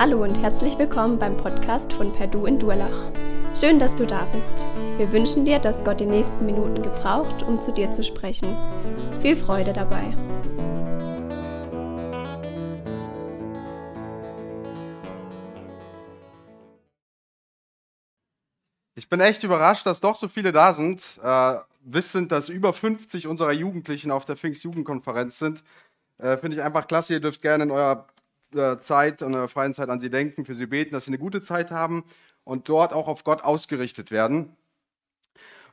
Hallo und herzlich willkommen beim Podcast von Perdu in Durlach. Schön, dass du da bist. Wir wünschen dir, dass Gott die nächsten Minuten gebraucht, um zu dir zu sprechen. Viel Freude dabei. Ich bin echt überrascht, dass doch so viele da sind. Äh, wissend, dass über 50 unserer Jugendlichen auf der Pfingstjugendkonferenz sind. Äh, Finde ich einfach klasse. Ihr dürft gerne in eurer Zeit, in eurer freien Zeit an sie denken, für sie beten, dass sie eine gute Zeit haben und dort auch auf Gott ausgerichtet werden.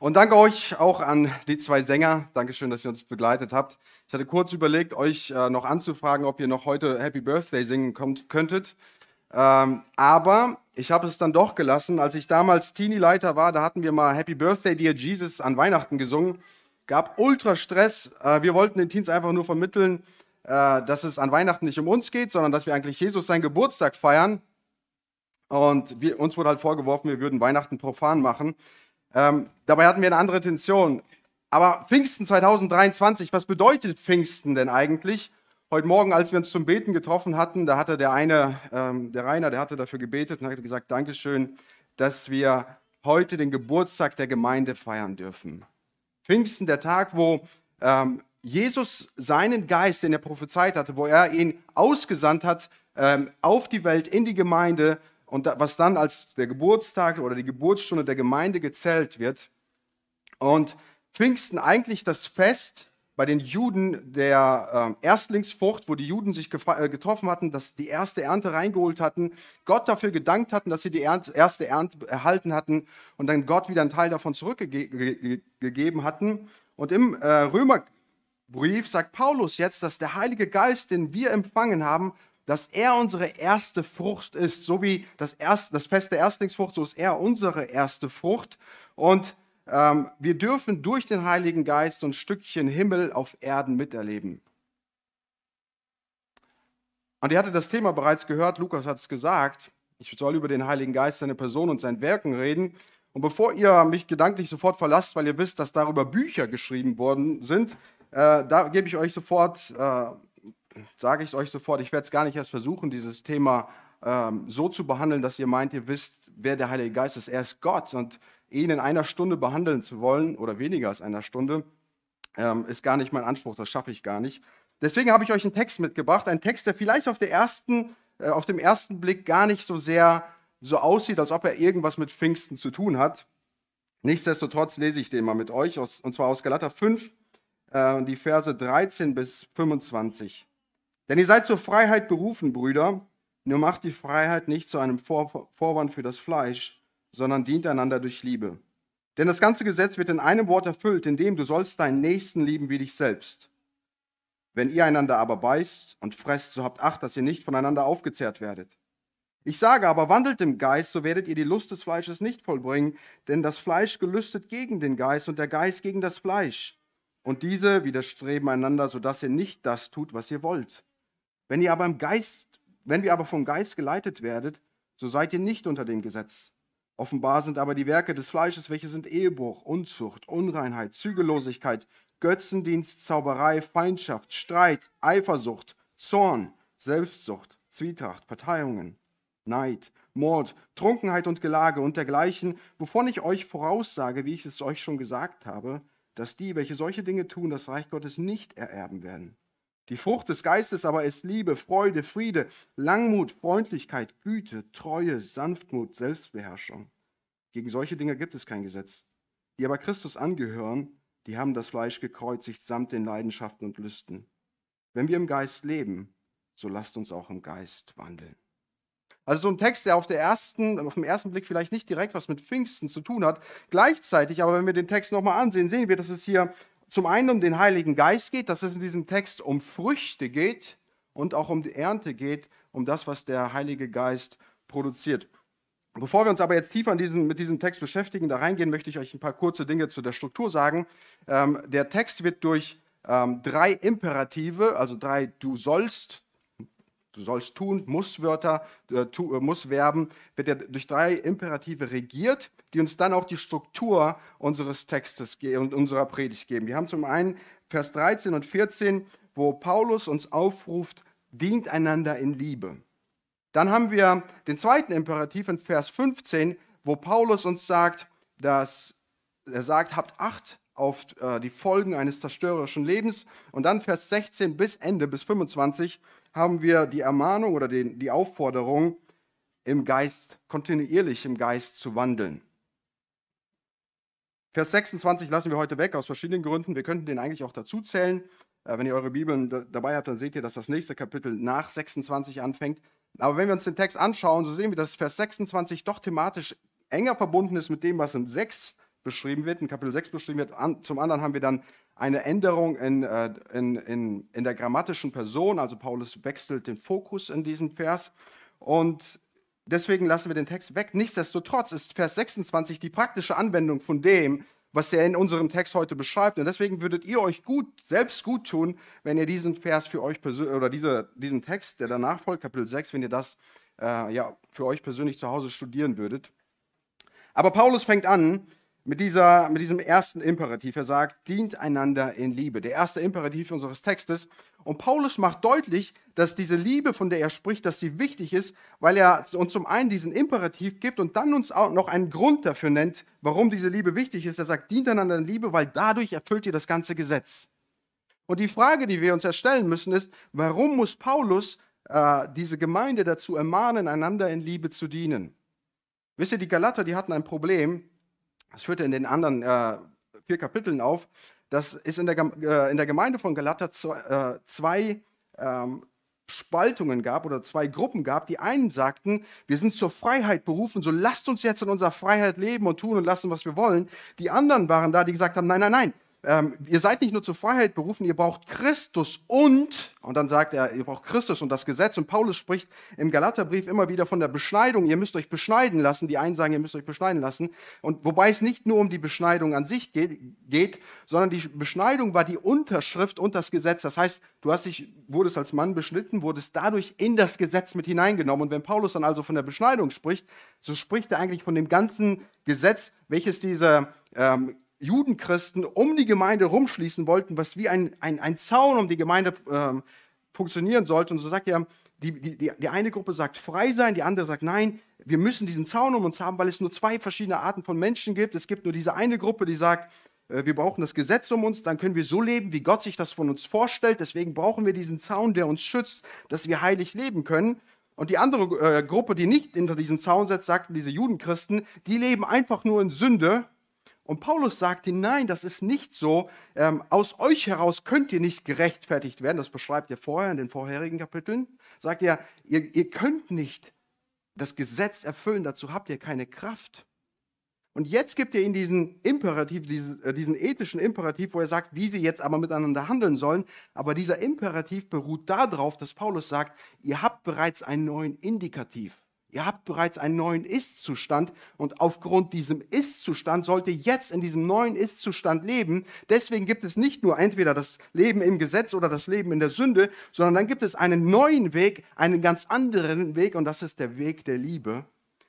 Und danke euch auch an die zwei Sänger. Dankeschön, dass ihr uns begleitet habt. Ich hatte kurz überlegt, euch äh, noch anzufragen, ob ihr noch heute Happy Birthday singen könntet. Ähm, aber ich habe es dann doch gelassen. Als ich damals Teenie-Leiter war, da hatten wir mal Happy Birthday, Dear Jesus an Weihnachten gesungen. Gab ultra Stress. Äh, wir wollten den Teens einfach nur vermitteln, äh, dass es an Weihnachten nicht um uns geht, sondern dass wir eigentlich Jesus seinen Geburtstag feiern. Und wir, uns wurde halt vorgeworfen, wir würden Weihnachten profan machen. Ähm, dabei hatten wir eine andere Intention. Aber Pfingsten 2023, was bedeutet Pfingsten denn eigentlich? Heute Morgen, als wir uns zum Beten getroffen hatten, da hatte der eine, ähm, der Rainer, der hatte dafür gebetet und hat gesagt, Dankeschön, dass wir heute den Geburtstag der Gemeinde feiern dürfen. Pfingsten, der Tag, wo ähm, Jesus seinen Geist, den er prophezeit hatte, wo er ihn ausgesandt hat ähm, auf die Welt, in die Gemeinde und da, was dann als der Geburtstag oder die Geburtsstunde der Gemeinde gezählt wird. Und Pfingsten eigentlich das Fest bei den Juden der äh, Erstlingsfrucht, wo die Juden sich äh, getroffen hatten, dass die erste Ernte reingeholt hatten, Gott dafür gedankt hatten, dass sie die Ernte, erste Ernte erhalten hatten und dann Gott wieder einen Teil davon zurückgegeben hatten. Und im äh, Römerbrief sagt Paulus jetzt, dass der Heilige Geist, den wir empfangen haben, dass er unsere erste Frucht ist, so wie das, erste, das Fest der Erstlingsfrucht, so ist er unsere erste Frucht. Und ähm, wir dürfen durch den Heiligen Geist so ein Stückchen Himmel auf Erden miterleben. Und ihr hattet das Thema bereits gehört, Lukas hat es gesagt, ich soll über den Heiligen Geist, seine Person und sein Werken reden. Und bevor ihr mich gedanklich sofort verlasst, weil ihr wisst, dass darüber Bücher geschrieben worden sind, äh, da gebe ich euch sofort, äh, sage ich es euch sofort, ich werde es gar nicht erst versuchen, dieses Thema ähm, so zu behandeln, dass ihr meint, ihr wisst, wer der Heilige Geist ist. Er ist Gott und ihn in einer Stunde behandeln zu wollen oder weniger als einer Stunde, ähm, ist gar nicht mein Anspruch, das schaffe ich gar nicht. Deswegen habe ich euch einen Text mitgebracht, einen Text, der vielleicht auf, der ersten, äh, auf dem ersten Blick gar nicht so sehr so aussieht, als ob er irgendwas mit Pfingsten zu tun hat. Nichtsdestotrotz lese ich den mal mit euch, und zwar aus Galater 5, äh, die Verse 13 bis 25. Denn ihr seid zur Freiheit berufen, Brüder, nur macht die Freiheit nicht zu einem Vor Vorwand für das Fleisch, sondern dient einander durch Liebe. Denn das ganze Gesetz wird in einem Wort erfüllt, in dem du sollst deinen Nächsten lieben wie dich selbst. Wenn ihr einander aber beißt und fresst, so habt Acht, dass ihr nicht voneinander aufgezehrt werdet. Ich sage aber, wandelt im Geist, so werdet ihr die Lust des Fleisches nicht vollbringen, denn das Fleisch gelüstet gegen den Geist und der Geist gegen das Fleisch. Und diese widerstreben einander, sodass ihr nicht das tut, was ihr wollt. Wenn ihr aber im Geist, wenn ihr aber vom Geist geleitet werdet, so seid ihr nicht unter dem Gesetz. Offenbar sind aber die Werke des Fleisches, welche sind Ehebruch, Unzucht, Unreinheit, Zügellosigkeit, Götzendienst, Zauberei, Feindschaft, Streit, Eifersucht, Zorn, Selbstsucht, Zwietracht, Parteiungen, Neid, Mord, Trunkenheit und Gelage und dergleichen, wovon ich euch voraussage, wie ich es euch schon gesagt habe, dass die, welche solche Dinge tun, das Reich Gottes nicht ererben werden. Die Frucht des Geistes aber ist Liebe, Freude, Friede, Langmut, Freundlichkeit, Güte, Treue, Sanftmut, Selbstbeherrschung. Gegen solche Dinge gibt es kein Gesetz. Die aber Christus angehören, die haben das Fleisch gekreuzigt samt den Leidenschaften und Lüsten. Wenn wir im Geist leben, so lasst uns auch im Geist wandeln. Also so ein Text, der auf, der ersten, auf den ersten Blick vielleicht nicht direkt was mit Pfingsten zu tun hat. Gleichzeitig, aber wenn wir den Text nochmal ansehen, sehen wir, dass es hier zum einen um den Heiligen Geist geht, dass es in diesem Text um Früchte geht und auch um die Ernte geht, um das, was der Heilige Geist produziert. Bevor wir uns aber jetzt tiefer diesem, mit diesem Text beschäftigen, da reingehen, möchte ich euch ein paar kurze Dinge zu der Struktur sagen. Ähm, der Text wird durch ähm, drei Imperative, also drei Du sollst, du sollst tun, Musswörter, äh, tu, äh, Mussverben, wird er durch drei Imperative regiert, die uns dann auch die Struktur unseres Textes und unserer Predigt geben. Wir haben zum einen Vers 13 und 14, wo Paulus uns aufruft, dient einander in Liebe. Dann haben wir den zweiten Imperativ in Vers 15, wo Paulus uns sagt, dass er sagt, habt Acht auf äh, die Folgen eines zerstörerischen Lebens. Und dann Vers 16 bis Ende, bis 25, haben wir die Ermahnung oder die, die Aufforderung, im Geist, kontinuierlich im Geist zu wandeln. Vers 26 lassen wir heute weg aus verschiedenen Gründen. Wir könnten den eigentlich auch dazu zählen. Äh, wenn ihr eure Bibeln dabei habt, dann seht ihr, dass das nächste Kapitel nach 26 anfängt. Aber wenn wir uns den Text anschauen, so sehen wir, dass Vers 26 doch thematisch enger verbunden ist mit dem, was im 6 beschrieben wird, in Kapitel 6 beschrieben wird. Zum anderen haben wir dann eine Änderung in, äh, in, in, in der grammatischen Person, also Paulus wechselt den Fokus in diesem Vers. Und deswegen lassen wir den Text weg. Nichtsdestotrotz ist Vers 26 die praktische Anwendung von dem, was er in unserem Text heute beschreibt. Und deswegen würdet ihr euch gut, selbst gut tun, wenn ihr diesen Vers für euch persönlich, oder diese, diesen Text, der danach folgt, Kapitel 6, wenn ihr das äh, ja, für euch persönlich zu Hause studieren würdet. Aber Paulus fängt an mit, dieser, mit diesem ersten Imperativ. Er sagt, dient einander in Liebe. Der erste Imperativ unseres Textes. Und Paulus macht deutlich, dass diese Liebe, von der er spricht, dass sie wichtig ist, weil er uns zum einen diesen Imperativ gibt und dann uns auch noch einen Grund dafür nennt, warum diese Liebe wichtig ist. Er sagt, dient einander in Liebe, weil dadurch erfüllt ihr das ganze Gesetz. Und die Frage, die wir uns erstellen müssen, ist, warum muss Paulus äh, diese Gemeinde dazu ermahnen, einander in Liebe zu dienen? Wisst ihr, die Galater, die hatten ein Problem, das führt in den anderen äh, vier Kapiteln auf. Das ist in der, äh, in der Gemeinde von Galater zwei, äh, zwei ähm, Spaltungen gab oder zwei Gruppen gab. Die einen sagten, wir sind zur Freiheit berufen, so lasst uns jetzt in unserer Freiheit leben und tun und lassen, was wir wollen. Die anderen waren da, die gesagt haben, nein, nein, nein, ähm, ihr seid nicht nur zur Freiheit berufen, ihr braucht Christus und, und dann sagt er, ihr braucht Christus und das Gesetz. Und Paulus spricht im Galaterbrief immer wieder von der Beschneidung. Ihr müsst euch beschneiden lassen. Die einen sagen, ihr müsst euch beschneiden lassen. Und wobei es nicht nur um die Beschneidung an sich geht, geht sondern die Beschneidung war die Unterschrift und das Gesetz. Das heißt, du hast dich, wurdest als Mann beschnitten, wurdest dadurch in das Gesetz mit hineingenommen. Und wenn Paulus dann also von der Beschneidung spricht, so spricht er eigentlich von dem ganzen Gesetz, welches dieser ähm, Judenchristen um die Gemeinde rumschließen wollten, was wie ein, ein, ein Zaun um die Gemeinde ähm, funktionieren sollte. Und so sagt er, die, die, die eine Gruppe sagt frei sein, die andere sagt nein, wir müssen diesen Zaun um uns haben, weil es nur zwei verschiedene Arten von Menschen gibt. Es gibt nur diese eine Gruppe, die sagt, äh, wir brauchen das Gesetz um uns, dann können wir so leben, wie Gott sich das von uns vorstellt. Deswegen brauchen wir diesen Zaun, der uns schützt, dass wir heilig leben können. Und die andere äh, Gruppe, die nicht hinter diesem Zaun setzt, sagten diese Judenchristen, die leben einfach nur in Sünde und Paulus sagte, nein, das ist nicht so. Ähm, aus euch heraus könnt ihr nicht gerechtfertigt werden. Das beschreibt er vorher in den vorherigen Kapiteln. Sagt er, ihr, ihr könnt nicht das Gesetz erfüllen, dazu habt ihr keine Kraft. Und jetzt gibt er ihnen diesen Imperativ, diesen, äh, diesen ethischen Imperativ, wo er sagt, wie sie jetzt aber miteinander handeln sollen. Aber dieser Imperativ beruht darauf, dass Paulus sagt, ihr habt bereits einen neuen Indikativ. Ihr habt bereits einen neuen Ist-Zustand und aufgrund diesem Ist-Zustand sollt ihr jetzt in diesem neuen Ist-Zustand leben. Deswegen gibt es nicht nur entweder das Leben im Gesetz oder das Leben in der Sünde, sondern dann gibt es einen neuen Weg, einen ganz anderen Weg und das ist der Weg der Liebe.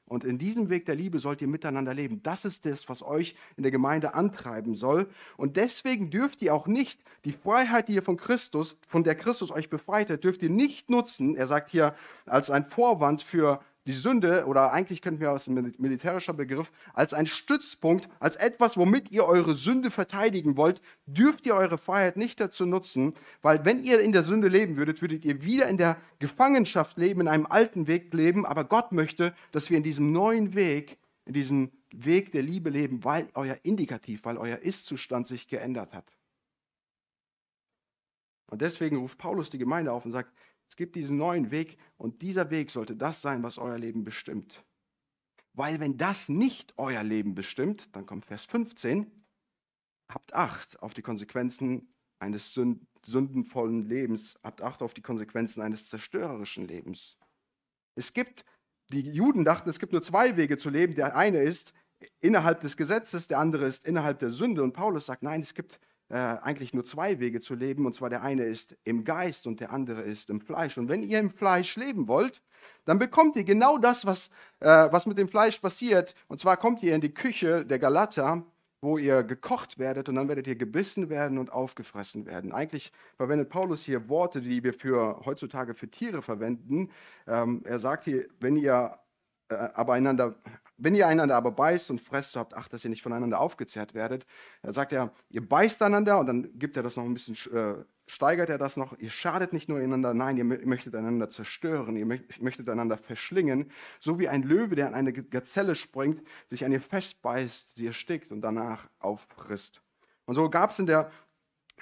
Und in diesem Weg der Liebe sollt ihr miteinander leben. Das ist das, was euch in der Gemeinde antreiben soll. Und deswegen dürft ihr auch nicht die Freiheit, die ihr von Christus, von der Christus euch befreit hat, dürft ihr nicht nutzen. Er sagt hier als ein Vorwand für die Sünde, oder eigentlich könnten wir aus dem militärischer Begriff, als ein Stützpunkt, als etwas, womit ihr eure Sünde verteidigen wollt, dürft ihr eure Freiheit nicht dazu nutzen, weil wenn ihr in der Sünde leben würdet, würdet ihr wieder in der Gefangenschaft leben, in einem alten Weg leben, aber Gott möchte, dass wir in diesem neuen Weg, in diesem Weg der Liebe leben, weil euer Indikativ, weil euer Ist-Zustand sich geändert hat. Und deswegen ruft Paulus die Gemeinde auf und sagt, es gibt diesen neuen Weg und dieser Weg sollte das sein, was euer Leben bestimmt. Weil wenn das nicht euer Leben bestimmt, dann kommt Vers 15, habt Acht auf die Konsequenzen eines sündenvollen Lebens, habt Acht auf die Konsequenzen eines zerstörerischen Lebens. Es gibt, die Juden dachten, es gibt nur zwei Wege zu leben. Der eine ist innerhalb des Gesetzes, der andere ist innerhalb der Sünde. Und Paulus sagt, nein, es gibt äh, eigentlich nur zwei Wege zu leben, und zwar der eine ist im Geist und der andere ist im Fleisch. Und wenn ihr im Fleisch leben wollt, dann bekommt ihr genau das, was, äh, was mit dem Fleisch passiert. Und zwar kommt ihr in die Küche der Galater, wo ihr gekocht werdet und dann werdet ihr gebissen werden und aufgefressen werden. Eigentlich verwendet Paulus hier Worte, die wir für heutzutage für Tiere verwenden. Ähm, er sagt hier, wenn ihr äh, aber einander, wenn ihr einander aber beißt und fresst, so habt Acht, dass ihr nicht voneinander aufgezehrt werdet. Er sagt er, ihr beißt einander und dann gibt er das noch ein bisschen, äh, steigert er das noch. Ihr schadet nicht nur einander, nein, ihr möchtet einander zerstören, ihr möchtet einander verschlingen. So wie ein Löwe, der an eine Gazelle springt, sich an ihr festbeißt, sie erstickt und danach auffrisst. Und so gab es in der,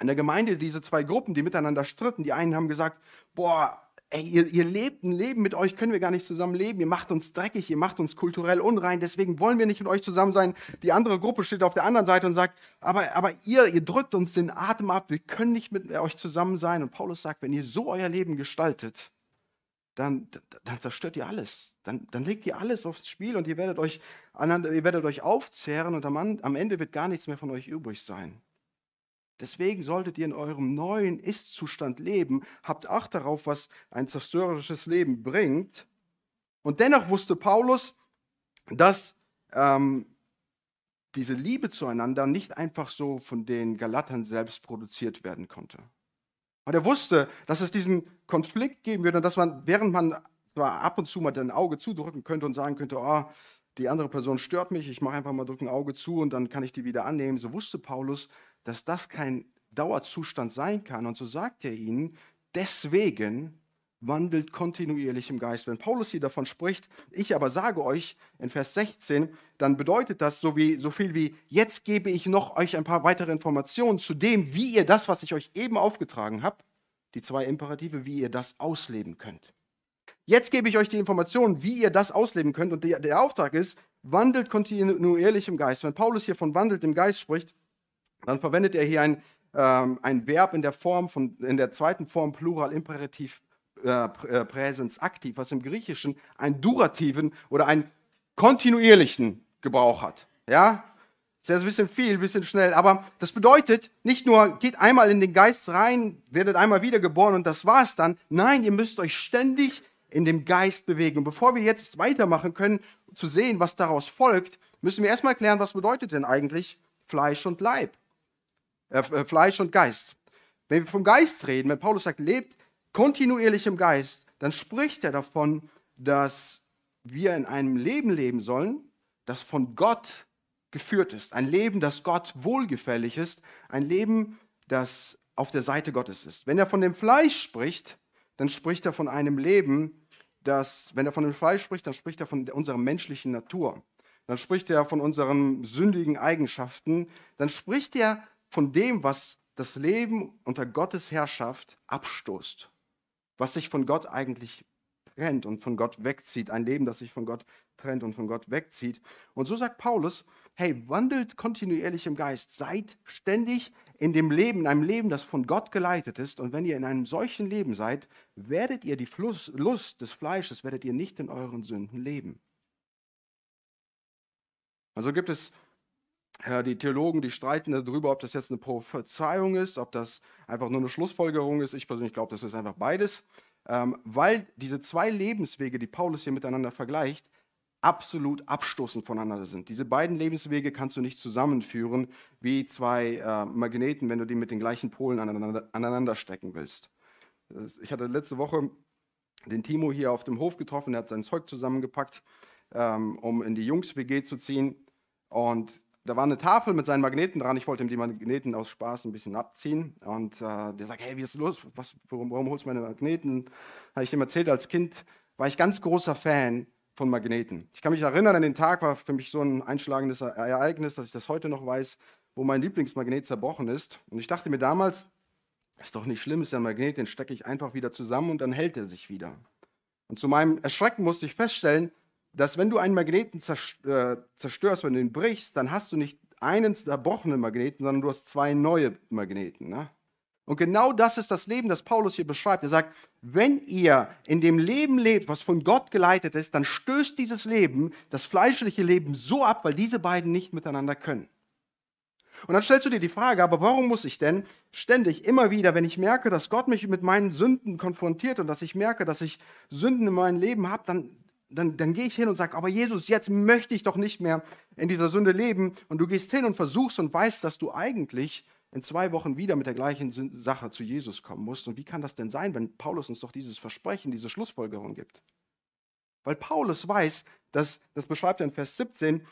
in der Gemeinde diese zwei Gruppen, die miteinander stritten. Die einen haben gesagt, boah, ey, ihr, ihr lebt ein Leben mit euch, können wir gar nicht zusammen leben. Ihr macht uns dreckig, ihr macht uns kulturell unrein, deswegen wollen wir nicht mit euch zusammen sein. Die andere Gruppe steht auf der anderen Seite und sagt, aber, aber ihr, ihr drückt uns den Atem ab, wir können nicht mit euch zusammen sein. Und Paulus sagt, wenn ihr so euer Leben gestaltet, dann, dann zerstört ihr alles. Dann, dann legt ihr alles aufs Spiel und ihr werdet euch, ihr werdet euch aufzehren und am, am Ende wird gar nichts mehr von euch übrig sein. Deswegen solltet ihr in eurem neuen Ist-Zustand leben. Habt Acht darauf, was ein zerstörerisches Leben bringt. Und dennoch wusste Paulus, dass ähm, diese Liebe zueinander nicht einfach so von den Galatern selbst produziert werden konnte. Und er wusste, dass es diesen Konflikt geben würde und dass man, während man zwar ab und zu mal ein Auge zudrücken könnte und sagen könnte, oh, die andere Person stört mich, ich mache einfach mal drücken Auge zu und dann kann ich die wieder annehmen. So wusste Paulus, dass das kein Dauerzustand sein kann. Und so sagt er ihnen, deswegen wandelt kontinuierlich im Geist. Wenn Paulus hier davon spricht, ich aber sage euch in Vers 16, dann bedeutet das so, wie, so viel wie, jetzt gebe ich noch euch ein paar weitere Informationen zu dem, wie ihr das, was ich euch eben aufgetragen habe, die zwei Imperative, wie ihr das ausleben könnt. Jetzt gebe ich euch die Informationen, wie ihr das ausleben könnt. Und der, der Auftrag ist, wandelt kontinuierlich im Geist. Wenn Paulus hier von wandelt im Geist spricht, dann verwendet er hier ein, ähm, ein Verb in der Form von, in der zweiten Form Plural Imperativ äh, äh Präsens aktiv, was im Griechischen einen durativen oder einen kontinuierlichen Gebrauch hat. Ja, ist ein bisschen viel, ein bisschen schnell, aber das bedeutet nicht nur, geht einmal in den Geist rein, werdet einmal wiedergeboren und das war's dann. Nein, ihr müsst euch ständig in dem Geist bewegen. Und bevor wir jetzt weitermachen können, zu sehen, was daraus folgt, müssen wir erstmal klären, was bedeutet denn eigentlich Fleisch und Leib? Äh, äh, Fleisch und Geist. Wenn wir vom Geist reden, wenn Paulus sagt, lebt kontinuierlich im Geist, dann spricht er davon, dass wir in einem Leben leben sollen, das von Gott geführt ist. Ein Leben, das Gott wohlgefällig ist. Ein Leben, das auf der Seite Gottes ist. Wenn er von dem Fleisch spricht, dann spricht er von einem Leben, das, wenn er von dem Fleisch spricht, dann spricht er von unserer menschlichen Natur. Dann spricht er von unseren sündigen Eigenschaften. Dann spricht er von dem, was das Leben unter Gottes Herrschaft abstoßt, was sich von Gott eigentlich trennt und von Gott wegzieht, ein Leben, das sich von Gott trennt und von Gott wegzieht. Und so sagt Paulus, hey, wandelt kontinuierlich im Geist, seid ständig in dem Leben, in einem Leben, das von Gott geleitet ist. Und wenn ihr in einem solchen Leben seid, werdet ihr die Lust des Fleisches, werdet ihr nicht in euren Sünden leben. Also gibt es ja, die Theologen, die streiten darüber, ob das jetzt eine Prophezeiung ist, ob das einfach nur eine Schlussfolgerung ist. Ich persönlich glaube, das ist einfach beides, ähm, weil diese zwei Lebenswege, die Paulus hier miteinander vergleicht, absolut abstoßend voneinander sind. Diese beiden Lebenswege kannst du nicht zusammenführen wie zwei äh, Magneten, wenn du die mit den gleichen Polen aneinander, aneinander stecken willst. Ich hatte letzte Woche den Timo hier auf dem Hof getroffen, er hat sein Zeug zusammengepackt, ähm, um in die Jungs-WG zu ziehen. Und da war eine Tafel mit seinen Magneten dran. Ich wollte ihm die Magneten aus Spaß ein bisschen abziehen. Und äh, der sagt, hey, wie ist los? Was, warum, warum holst du meine Magneten? Habe ich ihm erzählt, als Kind war ich ganz großer Fan von Magneten. Ich kann mich erinnern, an den Tag war für mich so ein einschlagendes Ereignis, dass ich das heute noch weiß, wo mein Lieblingsmagnet zerbrochen ist. Und ich dachte mir damals, ist doch nicht schlimm, ist ja ein Magnet, den stecke ich einfach wieder zusammen und dann hält er sich wieder. Und zu meinem Erschrecken musste ich feststellen, dass wenn du einen Magneten äh, zerstörst, wenn du ihn brichst, dann hast du nicht einen zerbrochenen Magneten, sondern du hast zwei neue Magneten. Ne? Und genau das ist das Leben, das Paulus hier beschreibt. Er sagt, wenn ihr in dem Leben lebt, was von Gott geleitet ist, dann stößt dieses Leben, das fleischliche Leben, so ab, weil diese beiden nicht miteinander können. Und dann stellst du dir die Frage, aber warum muss ich denn ständig, immer wieder, wenn ich merke, dass Gott mich mit meinen Sünden konfrontiert und dass ich merke, dass ich Sünden in meinem Leben habe, dann dann, dann gehe ich hin und sage, aber Jesus, jetzt möchte ich doch nicht mehr in dieser Sünde leben. Und du gehst hin und versuchst und weißt, dass du eigentlich in zwei Wochen wieder mit der gleichen Sache zu Jesus kommen musst. Und wie kann das denn sein, wenn Paulus uns doch dieses Versprechen, diese Schlussfolgerung gibt? Weil Paulus weiß, dass, das beschreibt er in Vers 17,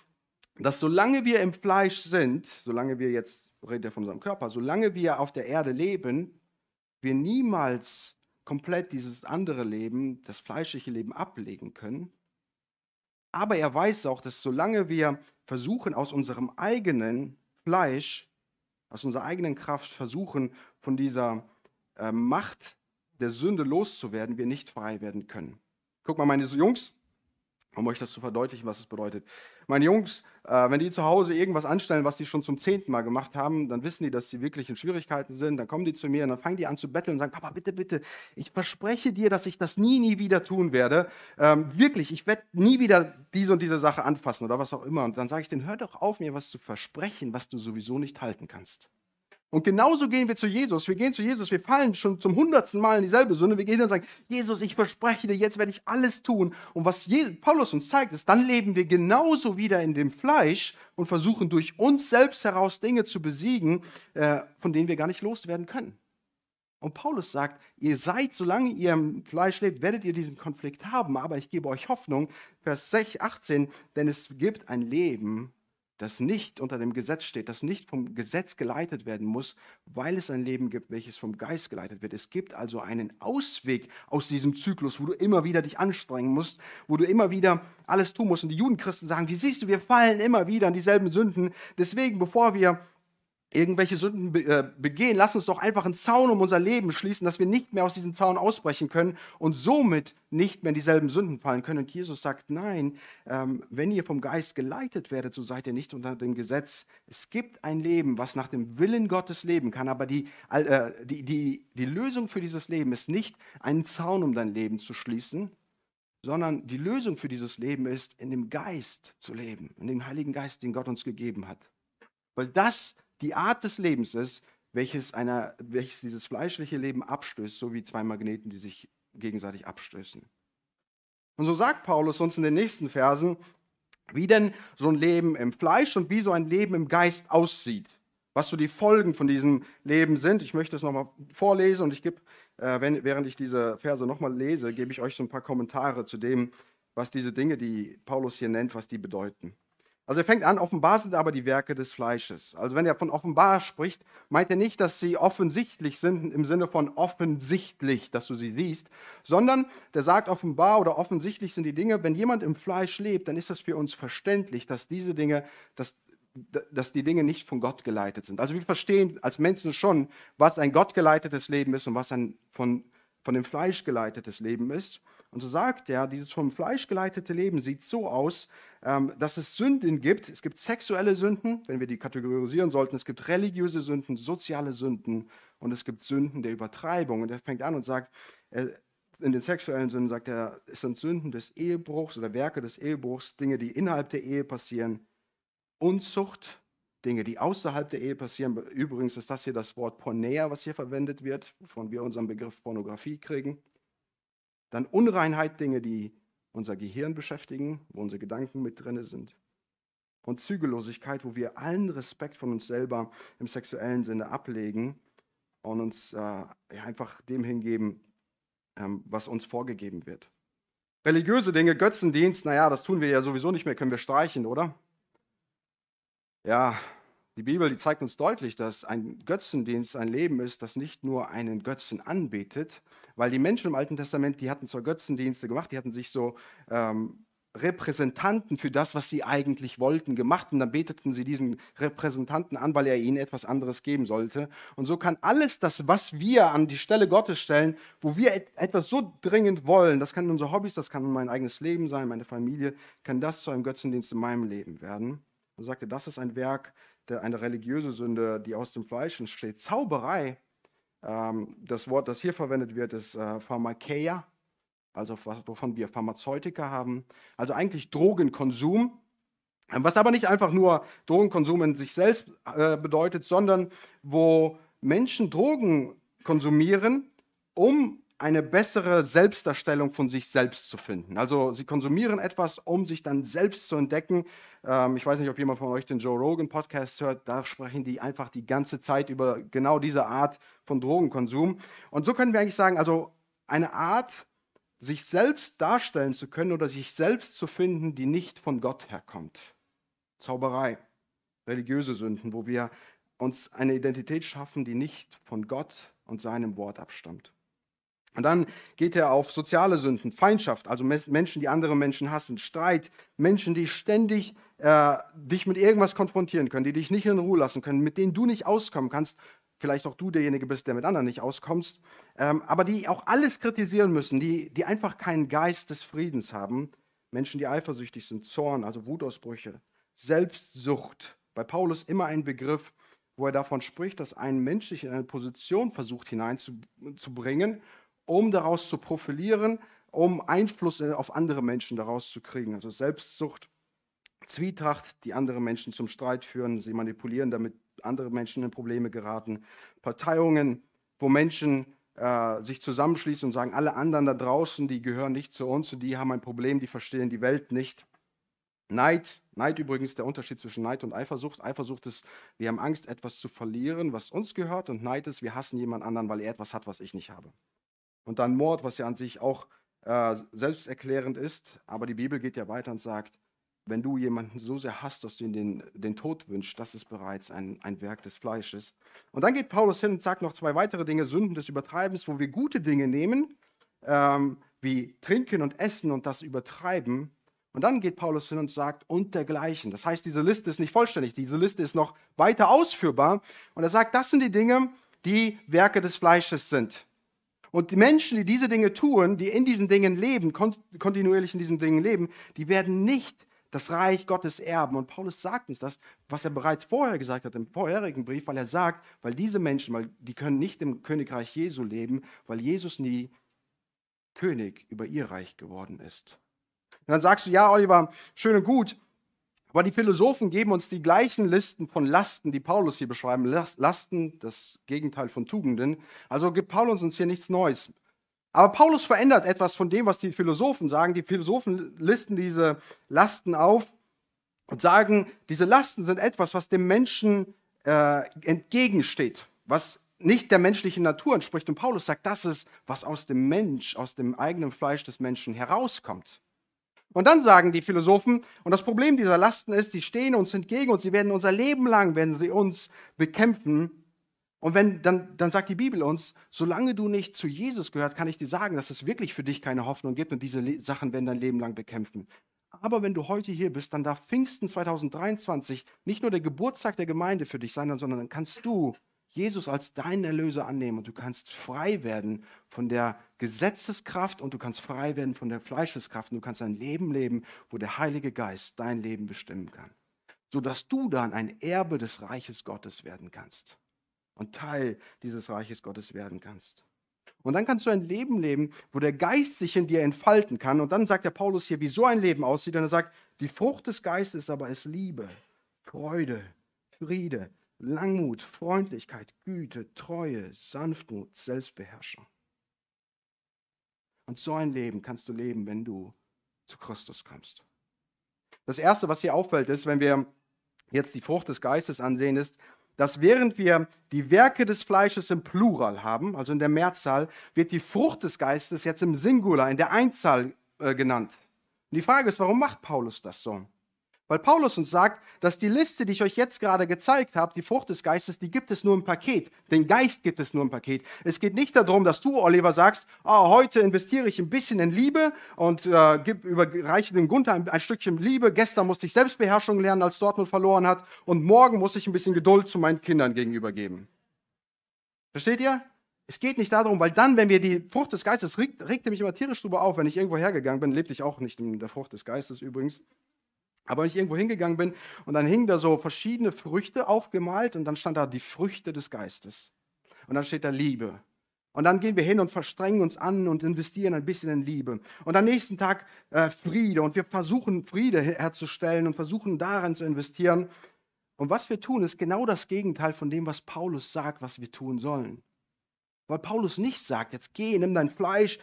dass solange wir im Fleisch sind, solange wir jetzt, redet er von unserem Körper, solange wir auf der Erde leben, wir niemals komplett dieses andere Leben, das fleischliche Leben ablegen können. Aber er weiß auch, dass solange wir versuchen, aus unserem eigenen Fleisch, aus unserer eigenen Kraft versuchen, von dieser äh, Macht der Sünde loszuwerden, wir nicht frei werden können. Guck mal, meine Jungs, um euch das zu verdeutlichen, was es bedeutet. Meine Jungs, äh, wenn die zu Hause irgendwas anstellen, was die schon zum zehnten Mal gemacht haben, dann wissen die, dass sie wirklich in Schwierigkeiten sind. Dann kommen die zu mir und dann fangen die an zu betteln und sagen: Papa, bitte, bitte, ich verspreche dir, dass ich das nie, nie wieder tun werde. Ähm, wirklich, ich werde nie wieder diese und diese Sache anfassen oder was auch immer. Und dann sage ich denen: Hör doch auf, mir was zu versprechen, was du sowieso nicht halten kannst. Und genauso gehen wir zu Jesus. Wir gehen zu Jesus, wir fallen schon zum hundertsten Mal in dieselbe Sünde. Wir gehen und sagen, Jesus, ich verspreche dir, jetzt werde ich alles tun. Und was Paulus uns zeigt, ist, dann leben wir genauso wieder in dem Fleisch und versuchen durch uns selbst heraus Dinge zu besiegen, äh, von denen wir gar nicht loswerden können. Und Paulus sagt, ihr seid, solange ihr im Fleisch lebt, werdet ihr diesen Konflikt haben. Aber ich gebe euch Hoffnung, Vers 18, denn es gibt ein Leben das nicht unter dem Gesetz steht, das nicht vom Gesetz geleitet werden muss, weil es ein Leben gibt, welches vom Geist geleitet wird. Es gibt also einen Ausweg aus diesem Zyklus, wo du immer wieder dich anstrengen musst, wo du immer wieder alles tun musst. Und die Judenchristen sagen, wie siehst du, wir fallen immer wieder an dieselben Sünden. Deswegen, bevor wir irgendwelche Sünden äh, begehen, lass uns doch einfach einen Zaun um unser Leben schließen, dass wir nicht mehr aus diesem Zaun ausbrechen können und somit nicht mehr in dieselben Sünden fallen können. Und Jesus sagt, nein, ähm, wenn ihr vom Geist geleitet werdet, so seid ihr nicht unter dem Gesetz. Es gibt ein Leben, was nach dem Willen Gottes leben kann, aber die, äh, die, die, die Lösung für dieses Leben ist nicht, einen Zaun um dein Leben zu schließen, sondern die Lösung für dieses Leben ist, in dem Geist zu leben, in dem Heiligen Geist, den Gott uns gegeben hat. Weil das die Art des Lebens ist, welches, einer, welches dieses fleischliche Leben abstößt, so wie zwei Magneten, die sich gegenseitig abstößen. Und so sagt Paulus uns in den nächsten Versen, wie denn so ein Leben im Fleisch und wie so ein Leben im Geist aussieht. Was so die Folgen von diesem Leben sind. Ich möchte es nochmal vorlesen und ich gebe, äh, während ich diese Verse nochmal lese, gebe ich euch so ein paar Kommentare zu dem, was diese Dinge, die Paulus hier nennt, was die bedeuten. Also er fängt an, offenbar sind aber die Werke des Fleisches. Also wenn er von offenbar spricht, meint er nicht, dass sie offensichtlich sind im Sinne von offensichtlich, dass du sie siehst, sondern der sagt offenbar oder offensichtlich sind die Dinge, wenn jemand im Fleisch lebt, dann ist das für uns verständlich, dass diese Dinge, dass, dass die Dinge nicht von Gott geleitet sind. Also wir verstehen als Menschen schon, was ein gottgeleitetes Leben ist und was ein von, von dem Fleisch geleitetes Leben ist. Und so sagt er, dieses vom Fleisch geleitete Leben sieht so aus, ähm, dass es Sünden gibt. Es gibt sexuelle Sünden, wenn wir die kategorisieren sollten. Es gibt religiöse Sünden, soziale Sünden und es gibt Sünden der Übertreibung. Und er fängt an und sagt, in den sexuellen Sünden sagt er, es sind Sünden des Ehebruchs oder Werke des Ehebruchs, Dinge, die innerhalb der Ehe passieren. Unzucht, Dinge, die außerhalb der Ehe passieren. Übrigens ist das hier das Wort Pornea, was hier verwendet wird, wovon wir unseren Begriff Pornografie kriegen. Dann Unreinheit, Dinge, die unser Gehirn beschäftigen, wo unsere Gedanken mit drin sind. Und Zügellosigkeit, wo wir allen Respekt von uns selber im sexuellen Sinne ablegen und uns äh, einfach dem hingeben, ähm, was uns vorgegeben wird. Religiöse Dinge, Götzendienst, naja, das tun wir ja sowieso nicht mehr, können wir streichen, oder? Ja, die Bibel, die zeigt uns deutlich, dass ein Götzendienst ein Leben ist, das nicht nur einen Götzen anbetet, weil die Menschen im Alten Testament, die hatten zwar Götzendienste gemacht, die hatten sich so ähm, Repräsentanten für das, was sie eigentlich wollten, gemacht und dann beteten sie diesen Repräsentanten an, weil er ihnen etwas anderes geben sollte. Und so kann alles das, was wir an die Stelle Gottes stellen, wo wir et etwas so dringend wollen, das kann unsere Hobbys, das kann mein eigenes Leben sein, meine Familie, kann das zu einem Götzendienst in meinem Leben werden. Und sagte, das ist ein Werk, eine religiöse Sünde, die aus dem Fleisch entsteht. Zauberei, ähm, das Wort, das hier verwendet wird, ist äh, Pharmakeia, also wovon wir Pharmazeutika haben. Also eigentlich Drogenkonsum. Was aber nicht einfach nur Drogenkonsum in sich selbst äh, bedeutet, sondern wo Menschen Drogen konsumieren, um eine bessere Selbstdarstellung von sich selbst zu finden. Also sie konsumieren etwas, um sich dann selbst zu entdecken. Ähm, ich weiß nicht, ob jemand von euch den Joe Rogan Podcast hört. Da sprechen die einfach die ganze Zeit über genau diese Art von Drogenkonsum. Und so können wir eigentlich sagen, also eine Art, sich selbst darstellen zu können oder sich selbst zu finden, die nicht von Gott herkommt. Zauberei, religiöse Sünden, wo wir uns eine Identität schaffen, die nicht von Gott und seinem Wort abstammt. Und dann geht er auf soziale Sünden, Feindschaft, also Menschen, die andere Menschen hassen, Streit, Menschen, die ständig äh, dich mit irgendwas konfrontieren können, die dich nicht in Ruhe lassen können, mit denen du nicht auskommen kannst. Vielleicht auch du derjenige bist, der mit anderen nicht auskommst, ähm, aber die auch alles kritisieren müssen, die, die einfach keinen Geist des Friedens haben. Menschen, die eifersüchtig sind, Zorn, also Wutausbrüche, Selbstsucht. Bei Paulus immer ein Begriff, wo er davon spricht, dass ein Mensch sich in eine Position versucht hineinzubringen, um daraus zu profilieren, um Einfluss auf andere Menschen daraus zu kriegen. Also Selbstsucht, Zwietracht, die andere Menschen zum Streit führen, sie manipulieren, damit andere Menschen in Probleme geraten. Parteiungen, wo Menschen äh, sich zusammenschließen und sagen, alle anderen da draußen, die gehören nicht zu uns und die haben ein Problem, die verstehen die Welt nicht. Neid, Neid übrigens der Unterschied zwischen Neid und Eifersucht. Eifersucht ist, wir haben Angst, etwas zu verlieren, was uns gehört, und Neid ist, wir hassen jemand anderen, weil er etwas hat, was ich nicht habe. Und dann Mord, was ja an sich auch äh, selbsterklärend ist, aber die Bibel geht ja weiter und sagt, wenn du jemanden so sehr hasst, dass du ihm den, den Tod wünschst, das ist bereits ein, ein Werk des Fleisches. Und dann geht Paulus hin und sagt noch zwei weitere Dinge, Sünden des Übertreibens, wo wir gute Dinge nehmen, ähm, wie Trinken und Essen und das übertreiben. Und dann geht Paulus hin und sagt, und dergleichen. Das heißt, diese Liste ist nicht vollständig, diese Liste ist noch weiter ausführbar. Und er sagt, das sind die Dinge, die Werke des Fleisches sind. Und die Menschen, die diese Dinge tun, die in diesen Dingen leben, kontinuierlich in diesen Dingen leben, die werden nicht das Reich Gottes erben. Und Paulus sagt uns das, was er bereits vorher gesagt hat im vorherigen Brief, weil er sagt, weil diese Menschen, weil die können nicht im Königreich Jesu leben, weil Jesus nie König über ihr Reich geworden ist. Und dann sagst du, ja, Oliver, schön und gut, aber die Philosophen geben uns die gleichen Listen von Lasten, die Paulus hier beschreiben. Lasten, das Gegenteil von Tugenden. Also gibt Paulus uns hier nichts Neues. Aber Paulus verändert etwas von dem, was die Philosophen sagen. Die Philosophen listen diese Lasten auf und sagen, diese Lasten sind etwas, was dem Menschen äh, entgegensteht, was nicht der menschlichen Natur entspricht. Und Paulus sagt, das ist, was aus dem Mensch, aus dem eigenen Fleisch des Menschen herauskommt. Und dann sagen die Philosophen, und das Problem dieser Lasten ist, sie stehen uns entgegen und sie werden unser Leben lang, werden sie uns bekämpfen. Und wenn, dann, dann sagt die Bibel uns, solange du nicht zu Jesus gehört, kann ich dir sagen, dass es wirklich für dich keine Hoffnung gibt und diese Sachen werden dein Leben lang bekämpfen. Aber wenn du heute hier bist, dann darf Pfingsten 2023 nicht nur der Geburtstag der Gemeinde für dich sein, sondern dann kannst du Jesus als deinen Erlöser annehmen und du kannst frei werden von der Gesetzeskraft und du kannst frei werden von der Fleischeskraft und du kannst ein Leben leben, wo der Heilige Geist dein Leben bestimmen kann, sodass du dann ein Erbe des Reiches Gottes werden kannst und Teil dieses Reiches Gottes werden kannst. Und dann kannst du ein Leben leben, wo der Geist sich in dir entfalten kann. Und dann sagt der Paulus hier, wie so ein Leben aussieht. Und er sagt, die Frucht des Geistes aber ist Liebe, Freude, Friede, Langmut, Freundlichkeit, Güte, Treue, Sanftmut, Selbstbeherrschung. Und so ein Leben kannst du leben, wenn du zu Christus kommst. Das Erste, was hier auffällt, ist, wenn wir jetzt die Frucht des Geistes ansehen, ist, dass während wir die Werke des Fleisches im Plural haben, also in der Mehrzahl, wird die Frucht des Geistes jetzt im Singular, in der Einzahl äh, genannt. Und die Frage ist, warum macht Paulus das so? Weil Paulus uns sagt, dass die Liste, die ich euch jetzt gerade gezeigt habe, die Frucht des Geistes, die gibt es nur im Paket. Den Geist gibt es nur im Paket. Es geht nicht darum, dass du, Oliver, sagst, oh, heute investiere ich ein bisschen in Liebe und äh, überreiche dem Gunther ein, ein, Stückchen Liebe. Gestern musste ich Selbstbeherrschung lernen, als Dortmund verloren hat. Und morgen muss ich ein bisschen Geduld zu meinen Kindern gegenüber geben. Versteht ihr? Es geht nicht darum, weil dann, wenn wir die Frucht des Geistes, regt, regte mich immer tierisch drüber auf, wenn ich irgendwo hergegangen bin, lebte ich auch nicht in der Frucht des Geistes übrigens. Aber wenn ich irgendwo hingegangen bin und dann hingen da so verschiedene Früchte aufgemalt und dann stand da die Früchte des Geistes. Und dann steht da Liebe. Und dann gehen wir hin und verstrengen uns an und investieren ein bisschen in Liebe. Und am nächsten Tag äh, Friede. Und wir versuchen Friede herzustellen und versuchen daran zu investieren. Und was wir tun, ist genau das Gegenteil von dem, was Paulus sagt, was wir tun sollen. Weil Paulus nicht sagt, jetzt geh, nimm dein Fleisch,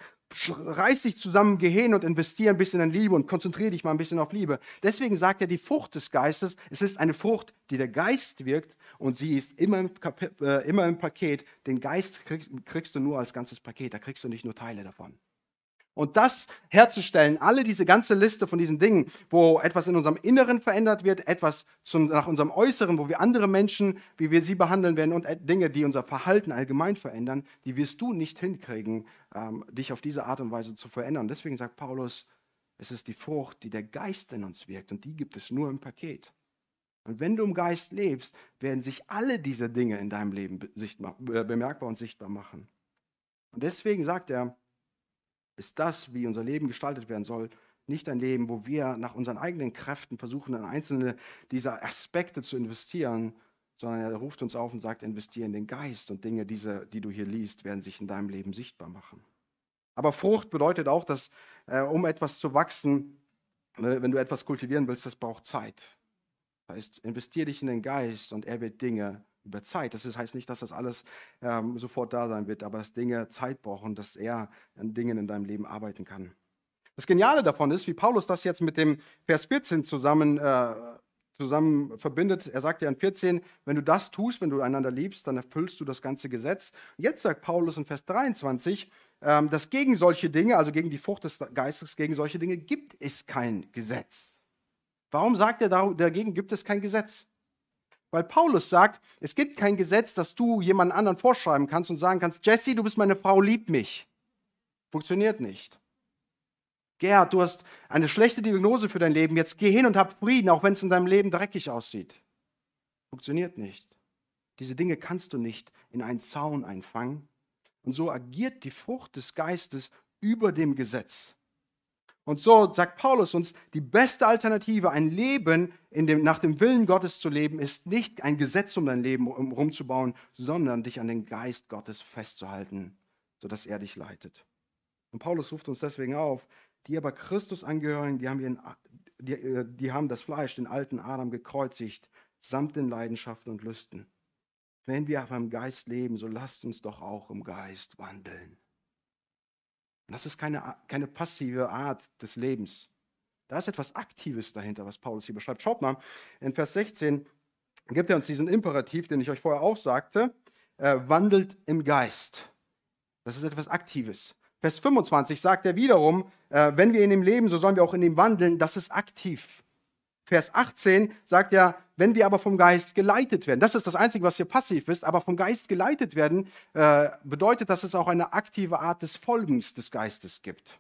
reiß dich zusammen, geh hin und investiere ein bisschen in Liebe und konzentriere dich mal ein bisschen auf Liebe. Deswegen sagt er, die Frucht des Geistes, es ist eine Frucht, die der Geist wirkt und sie ist immer im, Kapi äh, immer im Paket. Den Geist kriegst, kriegst du nur als ganzes Paket, da kriegst du nicht nur Teile davon. Und das herzustellen, alle diese ganze Liste von diesen Dingen, wo etwas in unserem Inneren verändert wird, etwas zum, nach unserem Äußeren, wo wir andere Menschen, wie wir sie behandeln werden und Dinge, die unser Verhalten allgemein verändern, die wirst du nicht hinkriegen, ähm, dich auf diese Art und Weise zu verändern. Deswegen sagt Paulus, es ist die Frucht, die der Geist in uns wirkt und die gibt es nur im Paket. Und wenn du im Geist lebst, werden sich alle diese Dinge in deinem Leben sichtbar, äh, bemerkbar und sichtbar machen. Und deswegen sagt er, ist das, wie unser Leben gestaltet werden soll, nicht ein Leben, wo wir nach unseren eigenen Kräften versuchen, in einzelne dieser Aspekte zu investieren, sondern er ruft uns auf und sagt, investiere in den Geist und Dinge, diese, die du hier liest, werden sich in deinem Leben sichtbar machen. Aber Frucht bedeutet auch, dass äh, um etwas zu wachsen, äh, wenn du etwas kultivieren willst, das braucht Zeit. Das heißt, investiere dich in den Geist und er wird Dinge über Zeit. Das heißt nicht, dass das alles ähm, sofort da sein wird, aber dass Dinge Zeit brauchen, dass er an Dingen in deinem Leben arbeiten kann. Das Geniale davon ist, wie Paulus das jetzt mit dem Vers 14 zusammen, äh, zusammen verbindet. Er sagt ja in 14, wenn du das tust, wenn du einander liebst, dann erfüllst du das ganze Gesetz. Jetzt sagt Paulus in Vers 23, ähm, dass gegen solche Dinge, also gegen die Frucht des Geistes, gegen solche Dinge gibt es kein Gesetz. Warum sagt er dagegen, gibt es kein Gesetz? Weil Paulus sagt, es gibt kein Gesetz, dass du jemand anderen vorschreiben kannst und sagen kannst, Jesse, du bist meine Frau, lieb mich. Funktioniert nicht. Gerd, du hast eine schlechte Diagnose für dein Leben, jetzt geh hin und hab Frieden, auch wenn es in deinem Leben dreckig aussieht. Funktioniert nicht. Diese Dinge kannst du nicht in einen Zaun einfangen. Und so agiert die Frucht des Geistes über dem Gesetz. Und so sagt Paulus uns, die beste Alternative, ein Leben dem, nach dem Willen Gottes zu leben, ist nicht ein Gesetz um dein Leben rumzubauen, sondern dich an den Geist Gottes festzuhalten, sodass er dich leitet. Und Paulus ruft uns deswegen auf, die aber Christus angehören, die haben, ihren, die, äh, die haben das Fleisch, den alten Adam gekreuzigt, samt den Leidenschaften und Lüsten. Wenn wir aber im Geist leben, so lasst uns doch auch im Geist wandeln. Das ist keine, keine passive Art des Lebens. Da ist etwas Aktives dahinter, was Paulus hier beschreibt. Schaut mal, in Vers 16 gibt er uns diesen Imperativ, den ich euch vorher auch sagte, äh, wandelt im Geist. Das ist etwas Aktives. Vers 25 sagt er wiederum, äh, wenn wir in ihm leben, so sollen wir auch in ihm wandeln. Das ist aktiv. Vers 18 sagt er, wenn wir aber vom Geist geleitet werden, das ist das Einzige, was hier passiv ist, aber vom Geist geleitet werden, äh, bedeutet, dass es auch eine aktive Art des Folgens des Geistes gibt.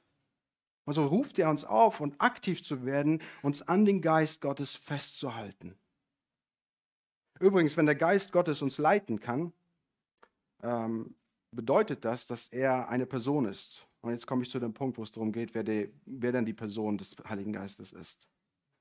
Also ruft er uns auf, und aktiv zu werden, uns an den Geist Gottes festzuhalten. Übrigens, wenn der Geist Gottes uns leiten kann, ähm, bedeutet das, dass er eine Person ist. Und jetzt komme ich zu dem Punkt, wo es darum geht, wer, die, wer denn die Person des Heiligen Geistes ist.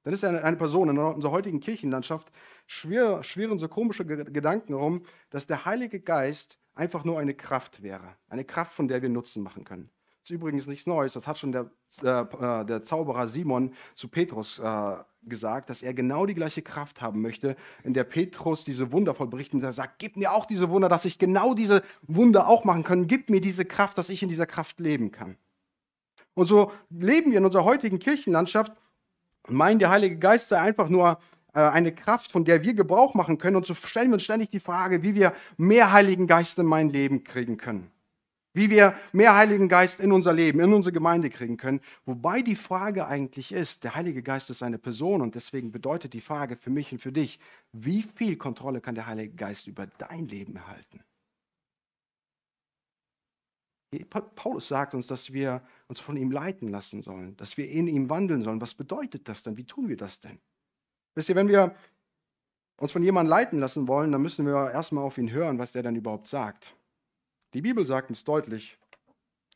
Dann ist eine, Person in unserer heutigen Kirchenlandschaft, schwirren, schwirren so komische Gedanken herum, dass der Heilige Geist einfach nur eine Kraft wäre. Eine Kraft, von der wir Nutzen machen können. Das ist übrigens nichts Neues. Das hat schon der, äh, der Zauberer Simon zu Petrus äh, gesagt, dass er genau die gleiche Kraft haben möchte, in der Petrus diese Wunder vollbricht. Und er sagt, gib mir auch diese Wunder, dass ich genau diese Wunder auch machen kann. Gib mir diese Kraft, dass ich in dieser Kraft leben kann. Und so leben wir in unserer heutigen Kirchenlandschaft meinen, der Heilige Geist sei einfach nur äh, eine Kraft, von der wir Gebrauch machen können. Und so stellen wir uns ständig die Frage, wie wir mehr Heiligen Geist in mein Leben kriegen können. Wie wir mehr Heiligen Geist in unser Leben, in unsere Gemeinde kriegen können. Wobei die Frage eigentlich ist, der Heilige Geist ist eine Person und deswegen bedeutet die Frage für mich und für dich, wie viel Kontrolle kann der Heilige Geist über dein Leben erhalten? Paulus sagt uns, dass wir uns von ihm leiten lassen sollen, dass wir in ihm wandeln sollen. Was bedeutet das denn? Wie tun wir das denn? Wisst ihr, wenn wir uns von jemandem leiten lassen wollen, dann müssen wir erstmal auf ihn hören, was der dann überhaupt sagt. Die Bibel sagt uns deutlich,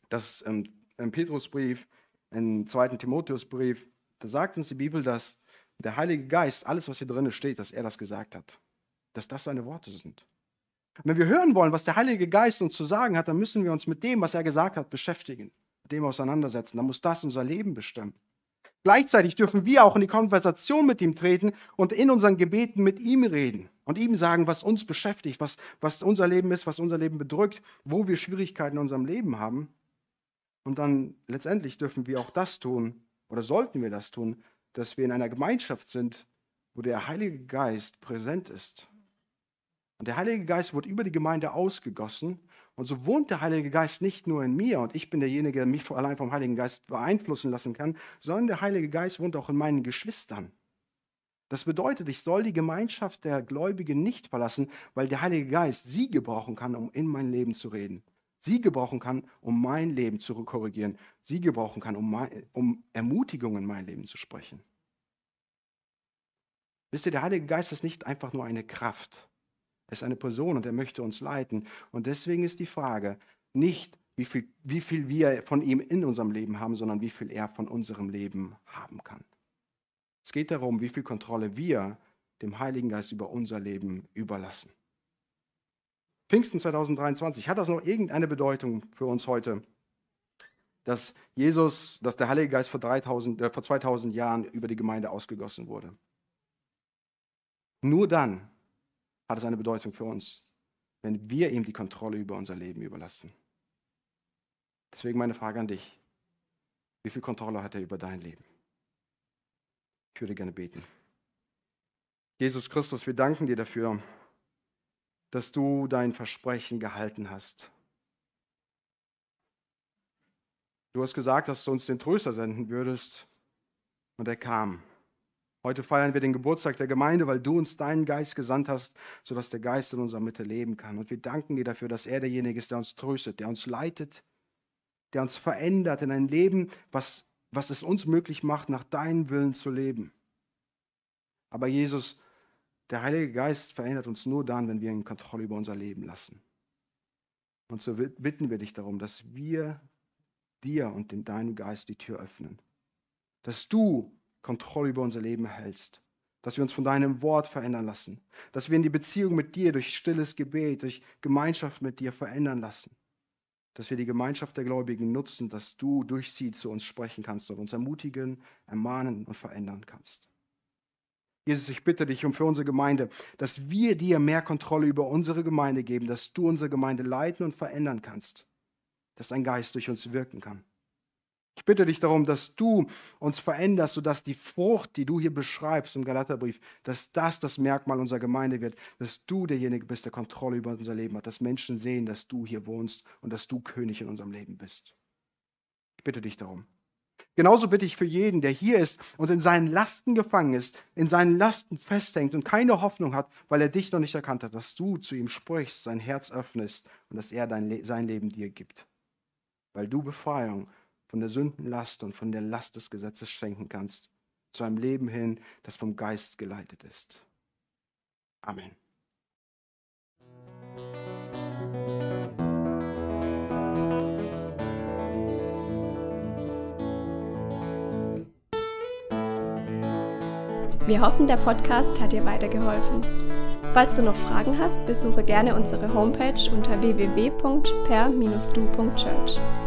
dass im, im Petrusbrief, im zweiten Timotheusbrief, da sagt uns die Bibel, dass der Heilige Geist, alles, was hier drin steht, dass er das gesagt hat. Dass das seine Worte sind. Und wenn wir hören wollen, was der Heilige Geist uns zu sagen hat, dann müssen wir uns mit dem, was er gesagt hat, beschäftigen, mit dem auseinandersetzen. Dann muss das unser Leben bestimmen. Gleichzeitig dürfen wir auch in die Konversation mit ihm treten und in unseren Gebeten mit ihm reden. und ihm sagen, was uns beschäftigt, was, was unser Leben ist, was unser Leben bedrückt, wo wir Schwierigkeiten in unserem Leben haben. Und dann letztendlich dürfen wir auch das tun, oder sollten wir das tun, dass wir in einer Gemeinschaft sind, wo der Heilige Geist präsent ist. Und der Heilige Geist wird über die Gemeinde ausgegossen. Und so wohnt der Heilige Geist nicht nur in mir und ich bin derjenige, der mich allein vom Heiligen Geist beeinflussen lassen kann, sondern der Heilige Geist wohnt auch in meinen Geschwistern. Das bedeutet, ich soll die Gemeinschaft der Gläubigen nicht verlassen, weil der Heilige Geist sie gebrauchen kann, um in mein Leben zu reden. Sie gebrauchen kann, um mein Leben zu korrigieren. Sie gebrauchen kann, um, mein, um Ermutigung in mein Leben zu sprechen. Wisst ihr, der Heilige Geist ist nicht einfach nur eine Kraft. Er ist eine Person und er möchte uns leiten. Und deswegen ist die Frage nicht, wie viel, wie viel wir von ihm in unserem Leben haben, sondern wie viel er von unserem Leben haben kann. Es geht darum, wie viel Kontrolle wir dem Heiligen Geist über unser Leben überlassen. Pfingsten 2023, hat das noch irgendeine Bedeutung für uns heute, dass Jesus, dass der Heilige Geist vor, 3000, äh, vor 2000 Jahren über die Gemeinde ausgegossen wurde? Nur dann hat es eine Bedeutung für uns, wenn wir ihm die Kontrolle über unser Leben überlassen. Deswegen meine Frage an dich. Wie viel Kontrolle hat er über dein Leben? Ich würde gerne beten. Jesus Christus, wir danken dir dafür, dass du dein Versprechen gehalten hast. Du hast gesagt, dass du uns den Tröster senden würdest und er kam. Heute feiern wir den Geburtstag der Gemeinde, weil du uns deinen Geist gesandt hast, sodass der Geist in unserer Mitte leben kann. Und wir danken dir dafür, dass er derjenige ist, der uns tröstet, der uns leitet, der uns verändert in ein Leben, was was es uns möglich macht, nach deinem Willen zu leben. Aber Jesus, der Heilige Geist verändert uns nur dann, wenn wir ihn Kontrolle über unser Leben lassen. Und so bitten wir dich darum, dass wir dir und in deinem Geist die Tür öffnen. Dass du Kontrolle über unser Leben erhältst. Dass wir uns von deinem Wort verändern lassen. Dass wir in die Beziehung mit dir durch stilles Gebet, durch Gemeinschaft mit dir verändern lassen dass wir die Gemeinschaft der Gläubigen nutzen, dass du durch sie zu uns sprechen kannst und uns ermutigen, ermahnen und verändern kannst. Jesus, ich bitte dich um für unsere Gemeinde, dass wir dir mehr Kontrolle über unsere Gemeinde geben, dass du unsere Gemeinde leiten und verändern kannst, dass dein Geist durch uns wirken kann. Ich bitte dich darum, dass du uns veränderst, sodass die Frucht, die du hier beschreibst im Galaterbrief, dass das das Merkmal unserer Gemeinde wird, dass du derjenige bist, der Kontrolle über unser Leben hat, dass Menschen sehen, dass du hier wohnst und dass du König in unserem Leben bist. Ich bitte dich darum. Genauso bitte ich für jeden, der hier ist und in seinen Lasten gefangen ist, in seinen Lasten festhängt und keine Hoffnung hat, weil er dich noch nicht erkannt hat, dass du zu ihm sprichst, sein Herz öffnest und dass er dein, sein Leben dir gibt. Weil du Befreiung von der Sündenlast und von der Last des Gesetzes schenken kannst, zu einem Leben hin, das vom Geist geleitet ist. Amen. Wir hoffen, der Podcast hat dir weitergeholfen. Falls du noch Fragen hast, besuche gerne unsere Homepage unter www.per-du.church.